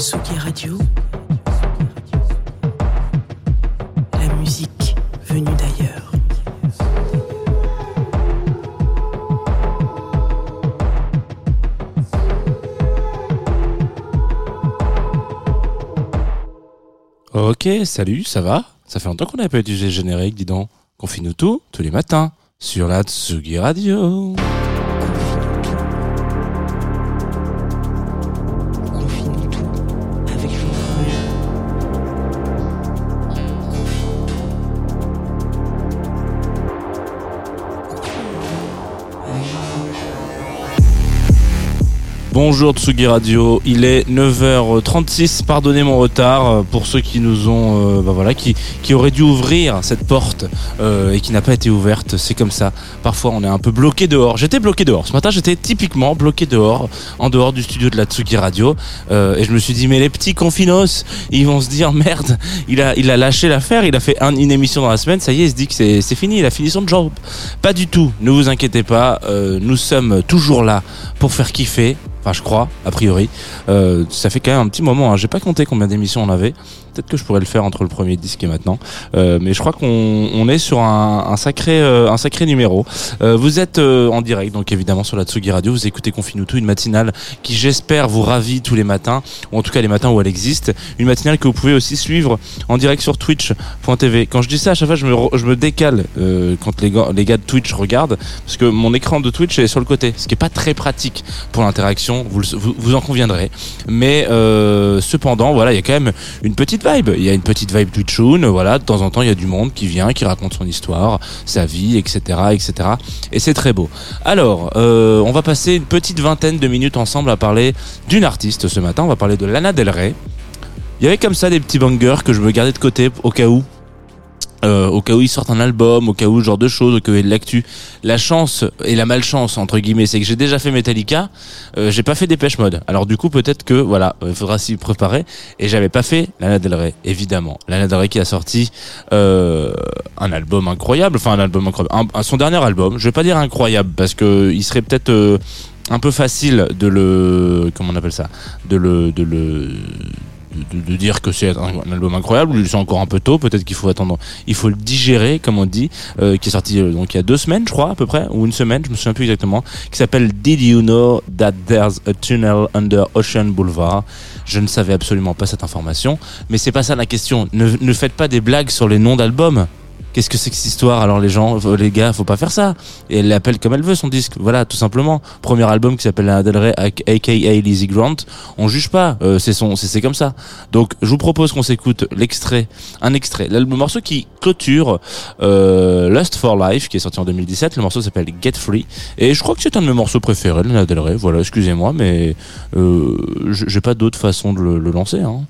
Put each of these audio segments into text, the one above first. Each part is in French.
Tsugi Radio. La musique venue d'ailleurs. Ok, salut, ça va? Ça fait longtemps qu'on n'avait pas utilisé le générique, dis donc. Confine-nous tout, tous les matins, sur la Tsugi Radio. Bonjour Tsugi Radio, il est 9h36, pardonnez mon retard euh, pour ceux qui nous ont, euh, bah voilà, qui, auraient dû ouvrir cette porte euh, et qui n'a pas été ouverte, c'est comme ça. Parfois on est un peu bloqué dehors. J'étais bloqué dehors, ce matin j'étais typiquement bloqué dehors, en dehors du studio de la Tsugi Radio et je me suis dit mais les petits confinos, ils vont se dire merde, il a, lâché l'affaire, il a fait un- une émission dans la semaine, ça y est, il se dit que c'est fini, il a fini son job. Pas du tout, ne vous inquiétez pas, nous sommes toujours là pour faire kiffer. Enfin, je crois, a priori. Euh, ça fait quand même un petit moment. Hein. J'ai pas compté combien d'émissions on avait. Peut-être que je pourrais le faire entre le premier disque et maintenant. Euh, mais je crois qu'on on est sur un, un sacré, euh, un sacré numéro. Euh, vous êtes euh, en direct, donc évidemment sur la Tsugi Radio. Vous écoutez Confinuto, une matinale qui, j'espère, vous ravit tous les matins, ou en tout cas les matins où elle existe. Une matinale que vous pouvez aussi suivre en direct sur Twitch.tv. Quand je dis ça, à chaque fois, je me, je me décale euh, quand les gars, les gars de Twitch regardent, parce que mon écran de Twitch est sur le côté, ce qui est pas très pratique pour l'interaction. Vous, vous, vous en conviendrez. Mais euh, cependant, voilà, il y a quand même une petite vibe. Il y a une petite vibe Twitchoun. Voilà, de temps en temps, il y a du monde qui vient, qui raconte son histoire, sa vie, etc., etc. Et c'est très beau. Alors, euh, on va passer une petite vingtaine de minutes ensemble à parler d'une artiste ce matin. On va parler de Lana Del Rey. Il y avait comme ça des petits bangers que je me gardais de côté au cas où. Euh, au cas où ils sortent un album, au cas où ce genre de choses, au cas où il y a l'actu. La chance et la malchance entre guillemets, c'est que j'ai déjà fait Metallica, euh, j'ai pas fait Dépêche Mode. Alors du coup peut-être que voilà, il faudra s'y préparer. Et j'avais pas fait Lana Del Rey, évidemment. Lana Del Rey qui a sorti euh, un album incroyable, enfin un album incroyable, son dernier album. Je vais pas dire incroyable parce que il serait peut-être euh, un peu facile de le comment on appelle ça, de le de le de, de dire que c'est un, album incroyable, ou c'est encore un peu tôt, peut-être qu'il faut attendre, il faut le digérer, comme on dit, euh, qui est sorti euh, donc il y a deux semaines, je crois, à peu près, ou une semaine, je me souviens plus exactement, qui s'appelle Did You Know That There's a Tunnel Under Ocean Boulevard? Je ne savais absolument pas cette information, mais c'est pas ça la question. Ne, ne faites pas des blagues sur les noms d'albums. Qu'est-ce que c'est que cette histoire? Alors les gens, les gars, faut pas faire ça. Et elle l'appelle comme elle veut son disque. Voilà, tout simplement. Premier album qui s'appelle Lana aka Lizzie Grant. On juge pas. Euh, c'est son, c'est comme ça. Donc je vous propose qu'on s'écoute l'extrait, un extrait, le morceau qui clôture euh, Lust for Life, qui est sorti en 2017. Le morceau s'appelle Get Free. Et je crois que c'est un de mes morceaux préférés, Lana Del. Voilà, excusez-moi, mais euh, j'ai pas d'autre façon de le, le lancer. Hein.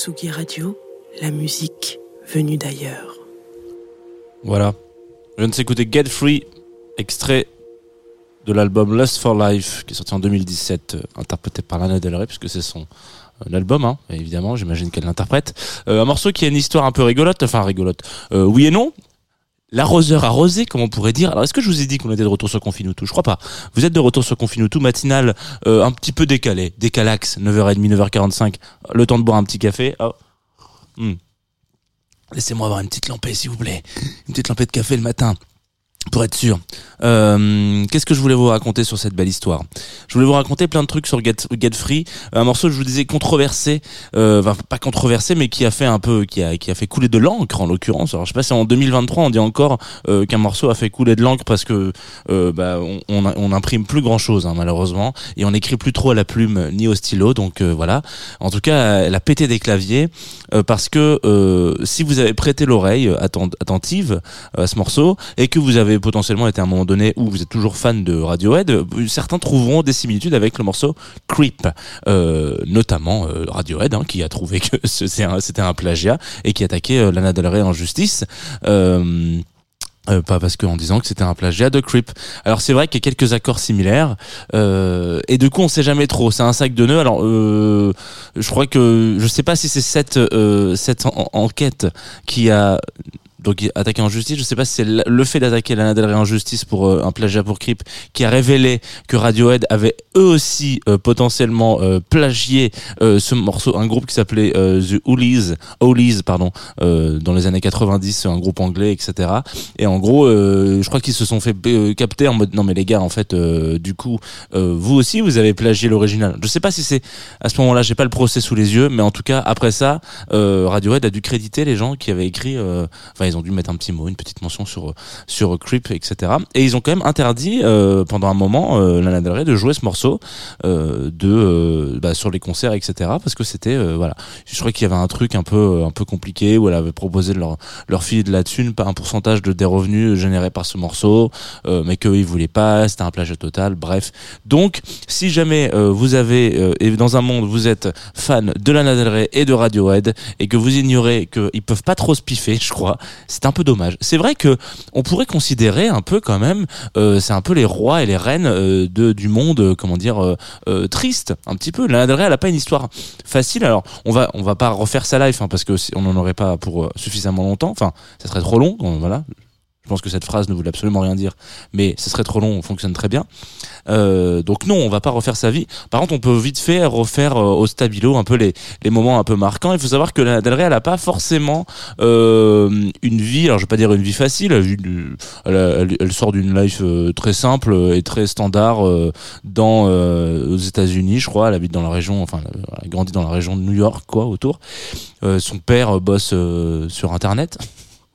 Tsugi Radio, la musique venue d'ailleurs. Voilà. Je viens de s'écouter Get Free, extrait de l'album Lust for Life, qui est sorti en 2017, euh, interprété par Lana Del Rey, puisque c'est son euh, album, hein, évidemment, j'imagine qu'elle l'interprète. Euh, un morceau qui a une histoire un peu rigolote, enfin rigolote, oui et non. L'arroseur arrosé, comme on pourrait dire. Alors, est-ce que je vous ai dit qu'on était de retour sur Confinutu Je crois pas. Vous êtes de retour sur Confinutu, matinal euh, un petit peu décalé, décalax, 9h30, 9h45, le temps de boire un petit café. Oh. Hmm. Laissez-moi avoir une petite lampée, s'il vous plaît. Une petite lampée de café le matin. Pour être sûr. Euh, Qu'est-ce que je voulais vous raconter sur cette belle histoire? Je voulais vous raconter plein de trucs sur Get, Get Free. Un morceau, je vous disais, controversé. Euh, enfin, pas controversé, mais qui a fait un peu, qui a, qui a fait couler de l'encre en l'occurrence. Alors, je sais pas si en 2023 on dit encore euh, qu'un morceau a fait couler de l'encre parce que euh, bah, on, on, on imprime plus grand chose hein, malheureusement et on n'écrit plus trop à la plume ni au stylo. Donc euh, voilà. En tout cas, elle a pété des claviers euh, parce que euh, si vous avez prêté l'oreille atten- attentive euh, à ce morceau et que vous avez potentiellement été à un moment donné où vous êtes toujours fan de Radiohead, certains trouveront des similitudes avec le morceau Creep, euh, notamment euh, Radiohead hein, qui a trouvé que c'était un, plagiat et qui attaquait euh, Lana Del Rey en justice. Pas parce que en disant que c'était un plagiat de Creep. Alors c'est vrai qu'il y a quelques accords similaires et du coup on sait jamais trop. C'est un sac de nœuds. Alors je crois que je sais pas si c'est cette cette en- enquête qui a donc attaqué en justice. Je sais pas si c'est le fait d'attaquer Lana Del Rey en justice pour euh, un plagiat pour Creep qui a révélé que Radiohead avait eux aussi euh, potentiellement euh, plagié euh, ce morceau, un groupe qui s'appelait euh, The Oolies, Oolies pardon, dans les années 90, un groupe anglais, etc. Et en gros, je crois qu'ils se sont fait capter en mode non mais les gars, en fait, du coup, vous aussi vous avez plagié l'original. Je sais pas si c'est à ce moment-là, j'ai pas le procès sous les yeux, mais en tout cas après ça, Radiohead a dû créditer les gens qui avaient écrit. Enfin, ils ont dû mettre un petit mot, une petite mention sur sur Creep, etc. Et ils ont quand même interdit euh, pendant un moment euh, Lana Del Rey de jouer ce morceau euh, de euh, bah, sur les concerts, etc. Parce que c'était euh, voilà, je crois qu'il y avait un truc un peu un peu compliqué où elle avait proposé leur leur filer de la thune, un pourcentage de des revenus générés par ce morceau, euh, mais qu'ils voulaient pas, c'était un plagiat total. Bref, donc si jamais vous avez et dans un monde vous êtes fan de Lana Del Rey et de Radiohead et que vous ignorez qu'ils peuvent pas trop se piffer, je crois, c'est un peu dommage. C'est vrai que on pourrait considérer un peu quand même, euh, c'est un peu les rois et les reines euh, du monde, euh, comment dire, triste, un petit peu. Lana Del Rey, elle a pas une histoire facile. Alors on va on va pas refaire sa life hein, parce que on n'en aurait pas pour suffisamment longtemps. Enfin, ça serait trop long. voilà. Je pense que cette phrase ne voulait absolument rien dire, mais ce serait trop long, on fonctionne très bien. Euh, donc non, on va pas refaire sa vie. Par contre, on peut vite fait refaire euh, au stabilo un peu les, les moments un peu marquants. Il faut savoir que Lana Del Rey, elle a pas forcément euh, une vie, alors je vais pas dire une vie facile, elle, elle, elle- sort d'une life euh, très simple et très standard euh, dans aux États-Unis, je crois. Elle habite dans la région, enfin, elle a grandi dans la région de New York, quoi, autour. Son père bosse sur Internet.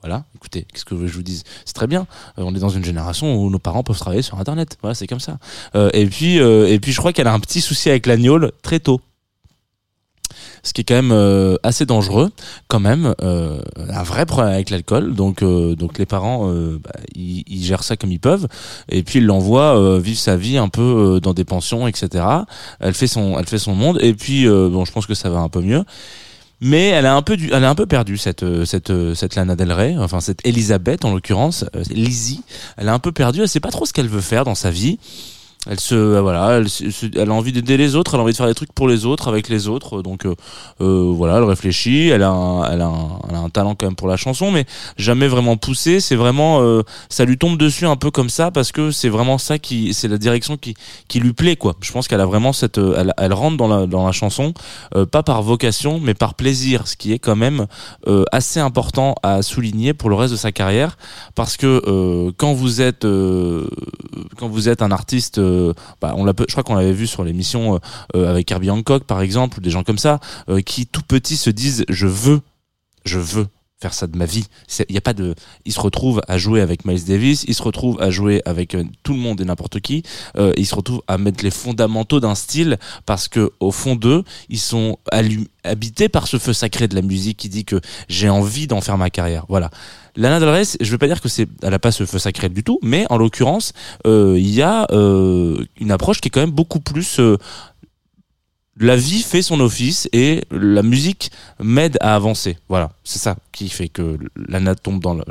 Voilà, écoutez, qu'est-ce que je vous dise? C'est très bien. Euh, on est dans une génération où nos parents peuvent travailler sur Internet. Voilà, c'est comme ça. Euh, et puis, euh, et puis, je crois qu'elle a un petit souci avec l'agneau très tôt. Ce qui est quand même euh, assez dangereux, quand même. Euh, un vrai problème avec l'alcool. Donc, euh, donc les parents, bah, ils, ils gèrent ça comme ils peuvent. Et puis ils l'envoient vivre sa vie un peu dans des pensions, etc. Elle fait son, elle fait son monde. Et puis, bon, je pense que ça va un peu mieux. Mais elle a un peu du, elle a un peu perdu cette euh, cette euh, cette Lana Del Rey, enfin cette Elisabeth en l'occurrence, euh, Lizzie. Elle a un peu perdu. Elle sait pas trop ce qu'elle veut faire dans sa vie. Elle se, euh, voilà, elle, elle a envie d'aider les autres, elle a envie de faire des trucs pour les autres, avec les autres. Donc euh, euh, voilà, elle réfléchit. Elle a, un, elle a un, elle a un talent quand même pour la chanson, mais jamais vraiment poussé. C'est vraiment, euh, ça lui tombe dessus un peu comme ça parce que c'est vraiment ça qui, c'est la direction qui qui lui plaît quoi. Je pense qu'elle a vraiment cette, euh, elle, elle rentre dans la dans la chanson euh, pas par vocation, mais par plaisir, ce qui est quand même assez important à souligner pour le reste de sa carrière, parce que quand vous êtes quand vous êtes un artiste, euh, bah, on l'a, je crois qu'on l'avait vu sur l'émission euh, euh, avec Herbie Hancock par exemple, ou des gens comme ça, qui tout petits se disent je veux, je veux faire ça de ma vie. Il y a pas de, ils se retrouvent à jouer avec Miles Davis, ils se retrouvent à jouer avec euh, tout le monde et n'importe qui, euh, ils se retrouvent à mettre les fondamentaux d'un style parce que au fond d'eux, ils sont habités par ce feu sacré de la musique qui dit que j'ai envie d'en faire ma carrière. Voilà. Lana Del Rey, je veux pas dire que c'est, elle a pas ce feu sacré du tout, mais en l'occurrence, euh, il y a euh, une approche qui est quand même beaucoup plus la vie fait son office et la musique m'aide à avancer. Voilà, c'est ça qui fait que Lana tombe dans Rey,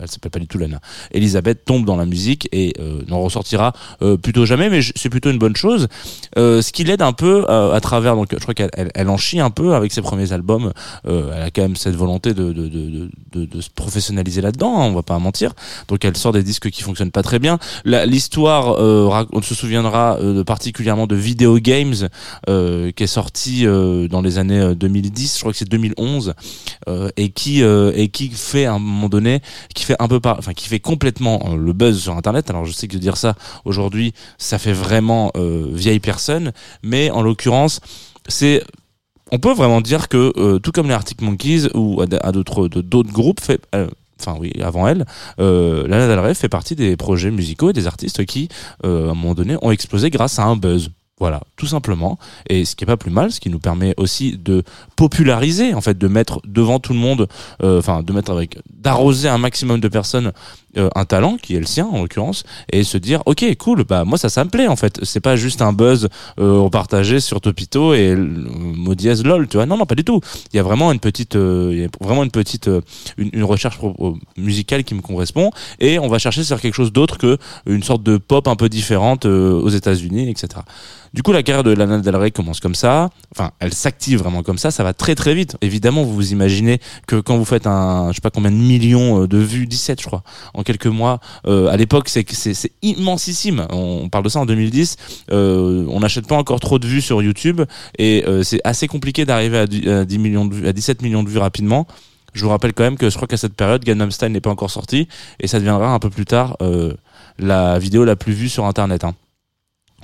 elle s'appelle pas du tout Lana. Elisabeth tombe dans la musique et euh, n'en ressortira euh, plutôt jamais, mais c'est plutôt une bonne chose. Euh, ce qui l'aide un peu euh, à travers, donc je crois qu'elle elle, elle en chie un peu avec ses premiers albums. Euh, elle a quand même cette volonté de de, de, de, de, se professionnaliser là-dedans, hein, on va pas mentir. Donc elle sort des disques qui fonctionnent pas très bien. La- L'histoire, euh, on se souviendra particulièrement de Video Games euh, qui est sorti euh, dans les années euh, 2010, je crois que c'est 2011, euh, et qui euh, et qui fait à un moment donné, qui fait un peu par, enfin qui fait complètement euh, le buzz sur Internet. Alors je sais que dire ça aujourd'hui, ça fait vraiment euh, vieille personne, mais en l'occurrence, c'est on peut vraiment dire que euh, tout comme les Arctic Monkeys ou à, d'autres d'autres groupes euh, Enfin oui, avant elle, euh, Lana Del Rey fait partie des projets musicaux et des artistes qui, euh, à un moment donné, ont explosé grâce à un buzz. Voilà, tout simplement. Et ce qui est pas plus mal, ce qui nous permet aussi de populariser, en fait, de mettre devant tout le monde, euh, enfin, de mettre avec, d'arroser un maximum de personnes euh, un talent qui est le sien en l'occurrence, et se dire, ok, cool, bah moi ça, ça me plaît en fait. C'est pas juste un buzz euh, partagé sur Topito et mot lol, tu vois. Non, non, pas du tout. Il y a vraiment une petite, euh, y vraiment une petite, une, recherche musicale qui me correspond, et on va chercher sur quelque chose d'autre que une sorte de pop un peu différente aux États-Unis, etc. Du coup, la carrière de Lana Del Rey commence comme ça. Enfin, elle s'active vraiment comme ça. Ça va très très vite. Évidemment, vous vous imaginez que quand vous faites un, je sais pas combien de millions euh, de vues, 17 je crois, en quelques mois. euh, à l'époque, c'est c'est immensissime. On, parle de ça en 2010. Euh, on n'achète pas encore trop de vues sur YouTube et euh, c'est assez compliqué d'arriver à, à 10 millions de vues, à 17 millions de vues rapidement. Je vous rappelle quand même que je crois qu'à cette période, Gangnam Style n'est pas encore sorti et ça deviendra un peu plus tard la vidéo la plus vue sur Internet. Hein.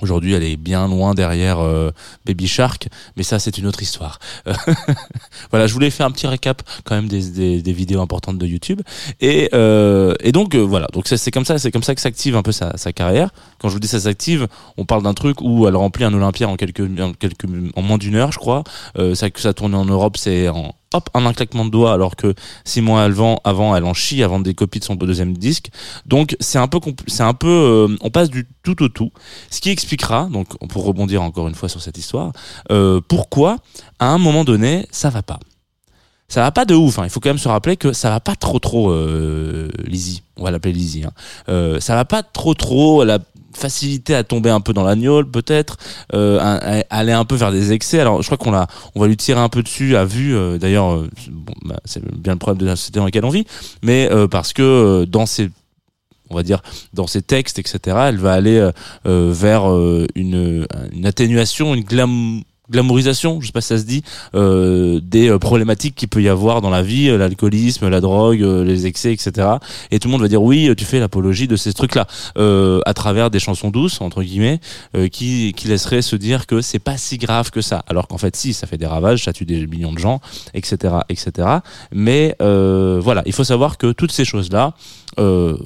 Aujourd'hui, elle est bien loin derrière euh, Baby Shark, mais ça, c'est une autre histoire. voilà, je voulais faire un petit récap quand même des, des, vidéos importantes de YouTube. Et, euh, et donc, euh, voilà, donc c'est comme ça, c'est comme ça que s'active un peu sa, sa carrière. Quand je vous dis ça s'active, on parle d'un truc où elle remplit un Olympia en quelques, en quelques, en moins d'une heure, je crois. Euh, ça que ça tourne en Europe, c'est en hop un claquement de doigts, alors que six mois avant, avant, elle en chie avant des copies de son deuxième disque. Donc c'est un peu, c'est un peu, euh, on passe du tout au tout. Ce qui expliquera, donc pour rebondir encore une fois sur cette histoire, euh, pourquoi à un moment donné ça va pas. Ça va pas de ouf. Hein. Il faut quand même se rappeler que ça va pas trop trop euh, Lizzie. On va l'appeler Lizzie. Hein. Euh, ça va pas trop trop. Facilité à tomber un peu dans l'agnole peut-être, euh, aller un peu vers des excès. Alors je crois qu'on l'a, on va lui tirer un peu dessus à vue. euh, D'ailleurs, euh, bon, bah, c'est bien le problème de la société dans laquelle on vit, mais euh, parce que euh, dans ses on va dire dans ses textes etc elle va aller vers une, une atténuation une glam glamourisation, je sais pas si ça se dit, euh, des euh, problématiques qu'il peut y avoir dans la vie, euh, l'alcoolisme, la drogue, euh, les excès, etc. Et tout le monde va dire oui, tu fais l'apologie de ces trucs-là, euh, à travers des chansons douces entre guillemets, euh, qui qui laisseraient se dire que c'est pas si grave que ça, alors qu'en fait si, ça fait des ravages, ça tue des millions de gens, etc., etc. Mais voilà, il faut savoir que toutes ces choses-là euh,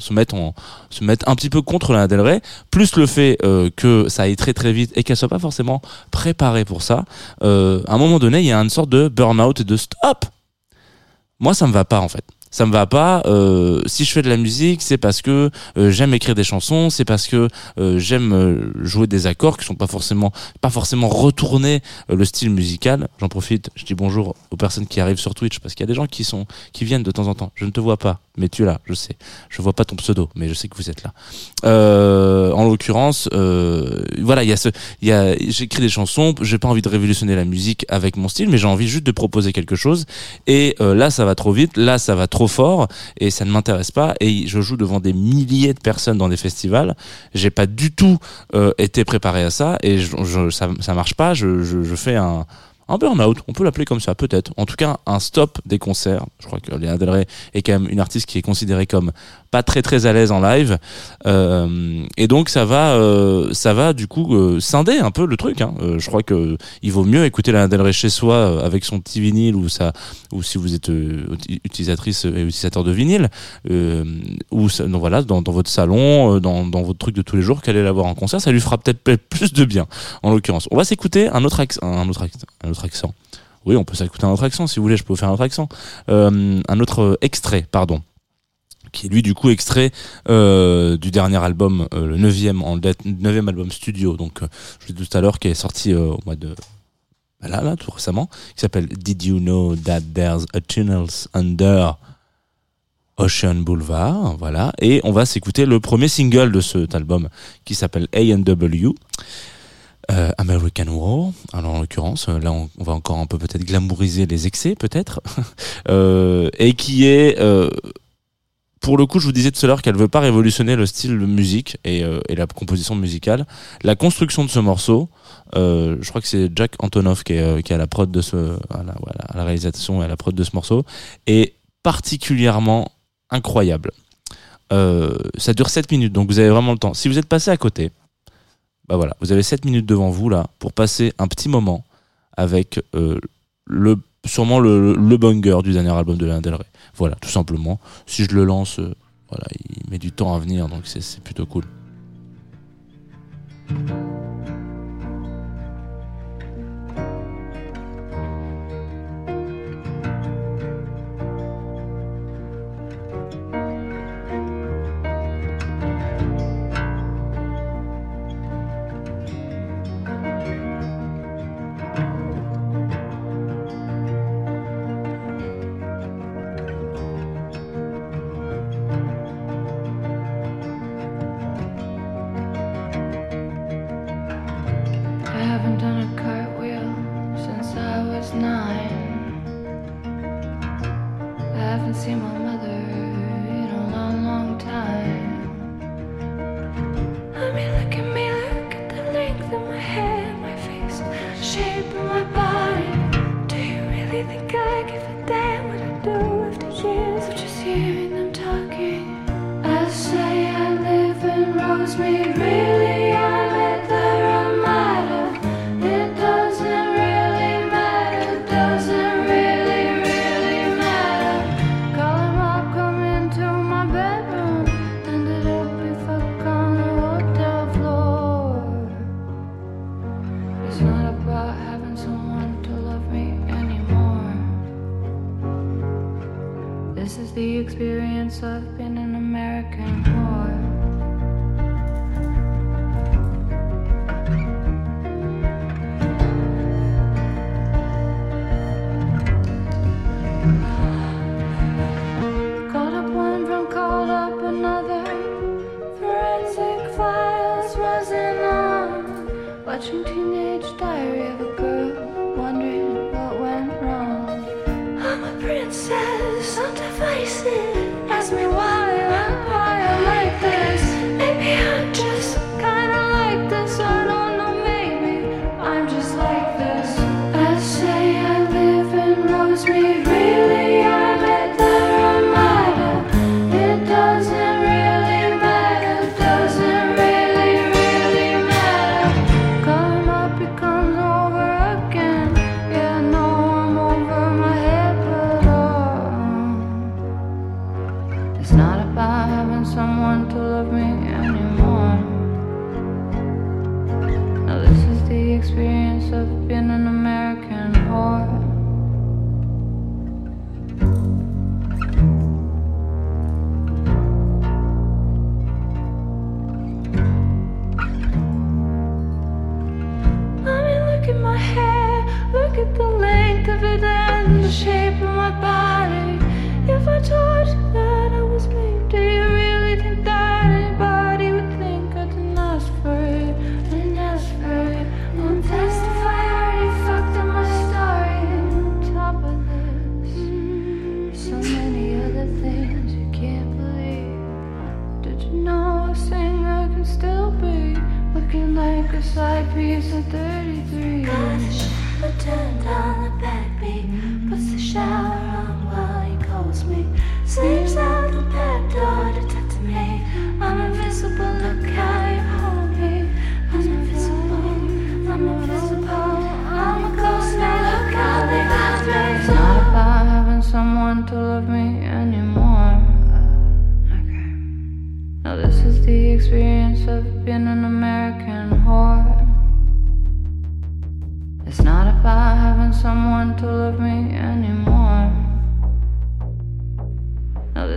se mettent un petit peu contre Lana Del Rey, plus le fait euh, que ça aille très très vite et qu'elle soit pas forcément préparée pour ça. Euh, à un moment donné, il y a une sorte de burn-out et de stop. Moi, ça me va pas en fait. Ça me va pas. Euh, si je fais de la musique, c'est parce que euh, j'aime écrire des chansons, c'est parce que euh, j'aime euh, jouer des accords qui sont pas forcément pas forcément retourner euh, le style musical. J'en profite, je dis bonjour aux personnes qui arrivent sur Twitch parce qu'il y a des gens qui sont qui viennent de temps en temps. Je ne te vois pas, mais tu es là, je sais. Je vois pas ton pseudo, mais je sais que vous êtes là. Euh, en l'occurrence, voilà, il y a ce, il y a, j'écris des chansons, j'ai pas envie de révolutionner la musique avec mon style, mais j'ai envie juste de proposer quelque chose. Et là, ça va trop vite, là, ça va trop fort, et ça ne m'intéresse pas. Et je joue devant des milliers de personnes dans des festivals. J'ai pas du tout euh, été préparé à ça, et je, ça, marche pas. Je, fais un un burn-out, on peut l'appeler comme ça, peut-être. En tout cas, un stop des concerts. Je crois que Léa Del Rey est quand même une artiste qui est considérée comme pas très très à l'aise en live. Euh, et donc ça va, euh, ça va du coup euh, scinder un peu le truc. Hein. Euh, je crois que il vaut mieux écouter Lana Del chez soi euh, avec son petit vinyle ou ça, ou si vous êtes euh, uti- utilisatrice et utilisateur de vinyle, ou ça- voilà dans, dans votre salon, dans, dans votre truc de tous les jours, qu'allez la voir en concert, ça lui fera peut-être plus de bien. En l'occurrence, on va s'écouter un autre accent, un autre accent, un autre accent. Oui, on peut s'écouter un autre accent si vous voulez. Je peux faire un autre accent, un autre extrait, pardon qui est lui du coup extrait euh, du dernier album, euh, le neuvième en date, neuvième album studio, donc euh, je l'ai dit tout à l'heure, qui est sorti euh, au mois de bah là là tout récemment, qui s'appelle Did You Know That There's a Tunnels Under Ocean Boulevard, voilà, et on va s'écouter le premier single de cet album qui s'appelle A&W. Euh, American War, alors en l'occurrence, là on, va encore un peu peut-être glamouriser les excès peut-être, et qui est pour le coup, je vous disais tout à l'heure qu'elle veut pas révolutionner le style de musique et, euh, la composition musicale. La construction de ce morceau, euh, je crois que c'est Jack Antonoff qui est, euh, à la prod de ce, à la, réalisation et à la prod de ce morceau, est particulièrement incroyable. Ça dure 7 minutes, donc vous avez vraiment le temps. Si vous êtes passé à côté, bah voilà, vous avez 7 minutes devant vous là pour passer un petit moment avec le sûrement le, le banger du dernier album de Lana Del Rey. Voilà, tout simplement. Si je le lance, euh, voilà, il met du temps à venir, donc c'est c'est plutôt cool. me.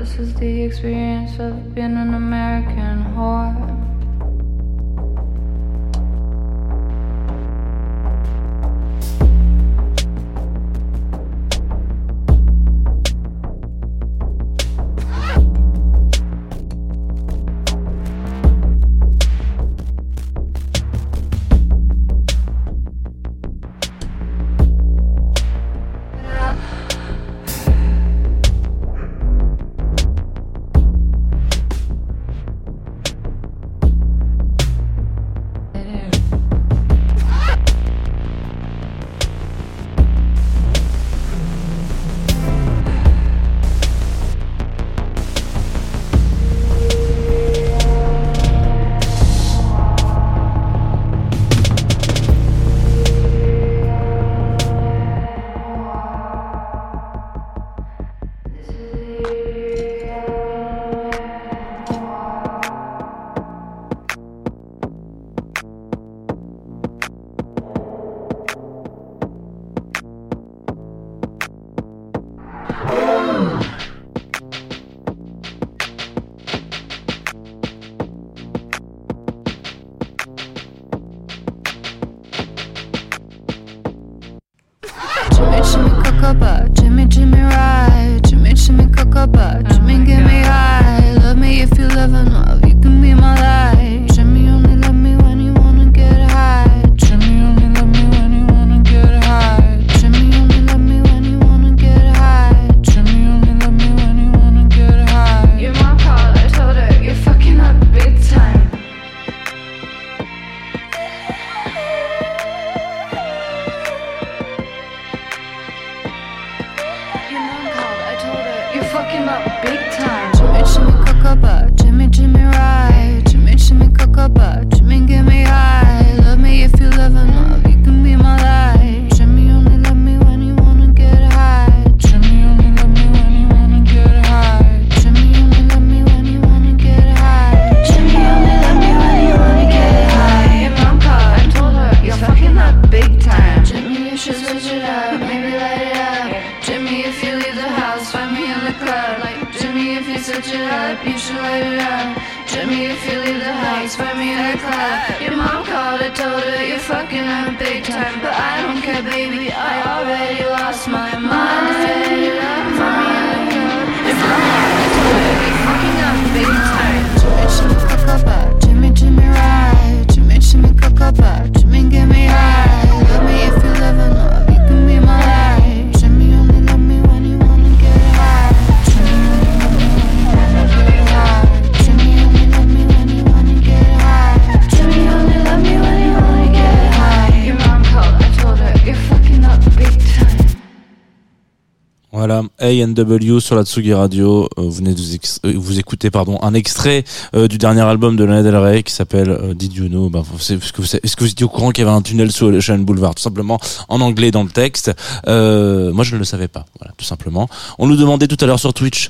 This is the experience of being an American whore. you fuck fucking up big time. Jimmy, Jimmy, Jimmy, Jimmy, ride. Jimmy, Jimmy, Jimmy, give me high. Love me if you love enough, you can be my life. Fucking up big time. But I don't care, baby, I A&W sur la Tsugi Radio. Euh, vous venez de vous, euh, vous écoutez pardon un extrait euh, du dernier album de Lana Del Rey qui s'appelle Did You Know? Savez- Est-ce que, vous vous étiez au courant qu'il y avait un tunnel sous Ocean Boulevard? Tout simplement en anglais dans le texte. Moi, je ne le savais pas. Voilà, tout simplement. On nous demandait tout à l'heure sur Twitch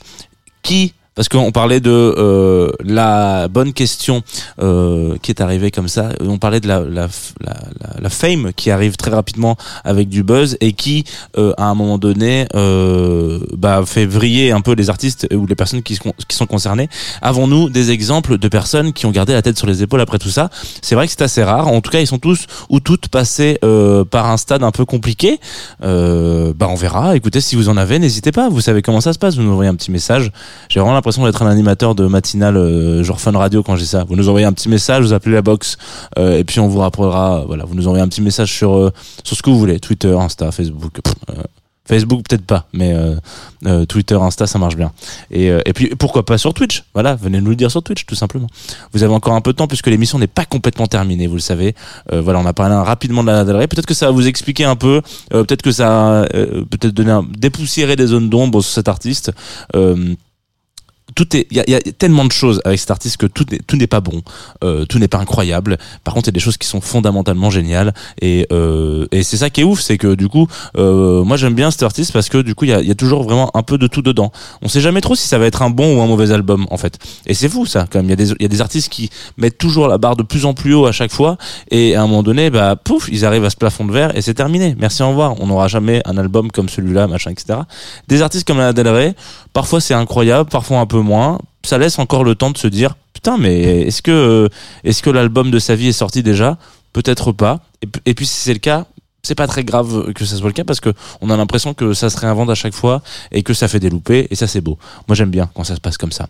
qui parce qu'on parlait de euh, la bonne question euh, qui est arrivée comme ça. On parlait de la, la, la, la- fame qui arrive très rapidement avec du buzz et qui, euh, à un moment donné, euh, bah, fait vriller un peu les artistes ou les personnes qui sont concernées. Avons-nous des exemples de personnes qui ont gardé la tête sur les épaules après tout ça? C'est vrai que c'est assez rare. En tout cas, ils sont tous ou toutes passés euh, par un stade un peu compliqué. Euh, bah, on verra. Écoutez, si vous en avez, n'hésitez pas. Vous savez comment ça se passe. Vous nous envoyez un petit message. J'ai vraiment l'impression d'être un animateur de matinale euh, genre fun radio quand j'ai ça. Vous nous envoyez un petit message, vous appelez la box euh, et puis on vous rappellera. Voilà, vous nous envoyez un petit message sur euh, sur ce que vous voulez, Twitter, Insta, Facebook. euh, Facebook peut-être pas, mais euh, euh, Twitter, Insta, ça marche bien. Et, euh, et puis pourquoi pas sur Twitch? Voilà, venez nous le dire sur Twitch, tout simplement. Vous avez encore un peu de temps puisque l'émission n'est pas complètement terminée, vous le savez. Euh, voilà, on a parlé rapidement de la Rey. Peut-être que ça va vous expliquer un peu. euh, peut-être que ça euh, peut-être donner dépoussiérer des zones d'ombre sur cet artiste. Tout est, il y y a tellement de choses avec cet artiste que tout n'est, tout n'est pas bon, euh, tout n'est pas incroyable. Par contre, il y a des choses qui sont fondamentalement géniales et euh, et c'est ça qui est ouf, c'est que du coup, euh, moi j'aime bien cet artiste parce que du coup il y a, y a toujours vraiment un peu de tout dedans. On sait jamais trop si ça va être un bon ou un mauvais album en fait. Et c'est fou ça quand même. Il y a des il y a des artistes qui mettent toujours la barre de plus en plus haut à chaque fois et à un moment donné, bah pouf, ils arrivent à ce plafond de verre et c'est terminé. Merci au revoir. On n'aura jamais un album comme celui-là, machin, etc. Des artistes comme Lana Del Rey, parfois c'est incroyable, parfois un peu moins. Ça laisse encore le temps de se dire putain, mais est-ce que euh, est-ce que l'album de sa vie est sorti déjà? Peut-être pas. Et, puis si c'est le cas, c'est pas très grave que ça soit le cas parce que on a l'impression que ça se réinvente à chaque fois et que ça fait des loupés et ça c'est beau. Moi j'aime bien quand ça se passe comme ça.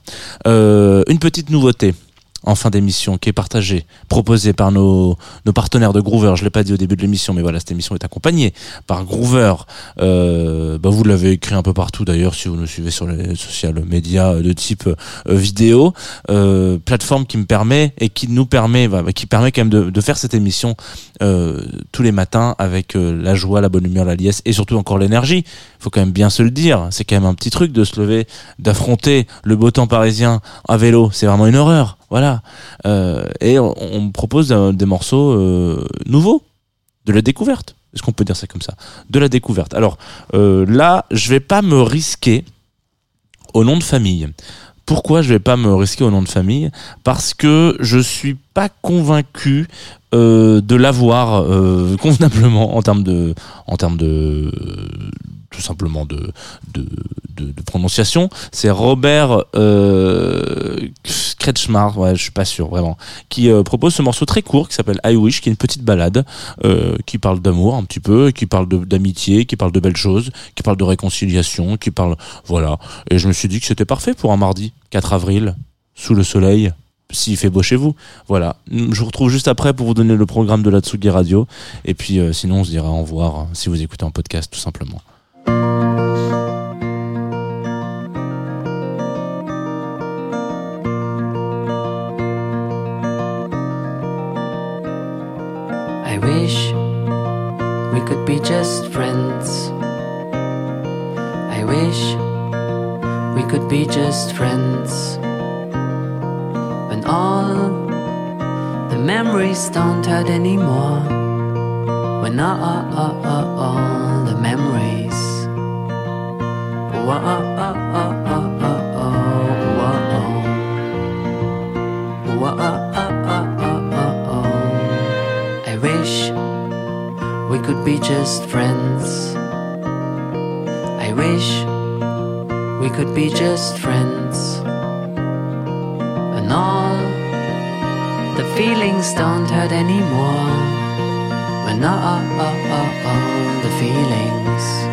Euh, une petite nouveauté en fin d'émission qui est partagée, proposée par nos, nos partenaires de Groover. Je l'ai pas dit au début de l'émission, mais voilà, cette émission est accompagnée par Groover. Euh, bah vous l'avez écrit un peu partout d'ailleurs si vous nous suivez sur les social médias de type euh, vidéo. Euh, plateforme qui me permet et qui nous permet, bah, qui permet quand même de, de faire cette émission euh, tous les matins avec euh, la joie, la bonne humeur, la liesse et surtout encore l'énergie. Faut quand même bien se le dire. C'est quand même un petit truc de se lever, d'affronter le beau temps parisien à vélo. C'est vraiment une horreur. Voilà. Euh, et on, on me propose des morceaux euh, nouveaux, de la découverte. Est-ce qu'on peut dire ça comme ça? De la découverte. Alors euh, là, je vais pas me risquer au nom de famille. Pourquoi je vais pas me risquer au nom de famille? Parce que je suis pas convaincu de l'avoir convenablement en termes de, tout simplement de, de, de, de prononciation. C'est Robert euh, Kretschmar, ouais, je suis pas sûr vraiment, qui euh, propose ce morceau très court qui s'appelle I Wish, qui est une petite balade euh, qui parle d'amour un petit peu, qui parle d'amitié, qui parle de belles choses, qui parle de réconciliation, qui parle, voilà. Et je me suis dit que c'était parfait pour un mardi 4 avril sous le soleil. S'il fait beau chez vous, voilà. Je vous retrouve juste après pour vous donner le programme de la Tsugi Radio. Et puis, euh, sinon, on se dira au revoir euh, si vous écoutez en podcast, tout simplement. Wish we could be just friends. I wish we could be just friends. When all the memories don't hurt anymore. When all, all, all, all, the memories. Oh, oh, oh, oh, could be just friends. I wish we could be just friends. And all the feelings don't hurt anymore. When all the feelings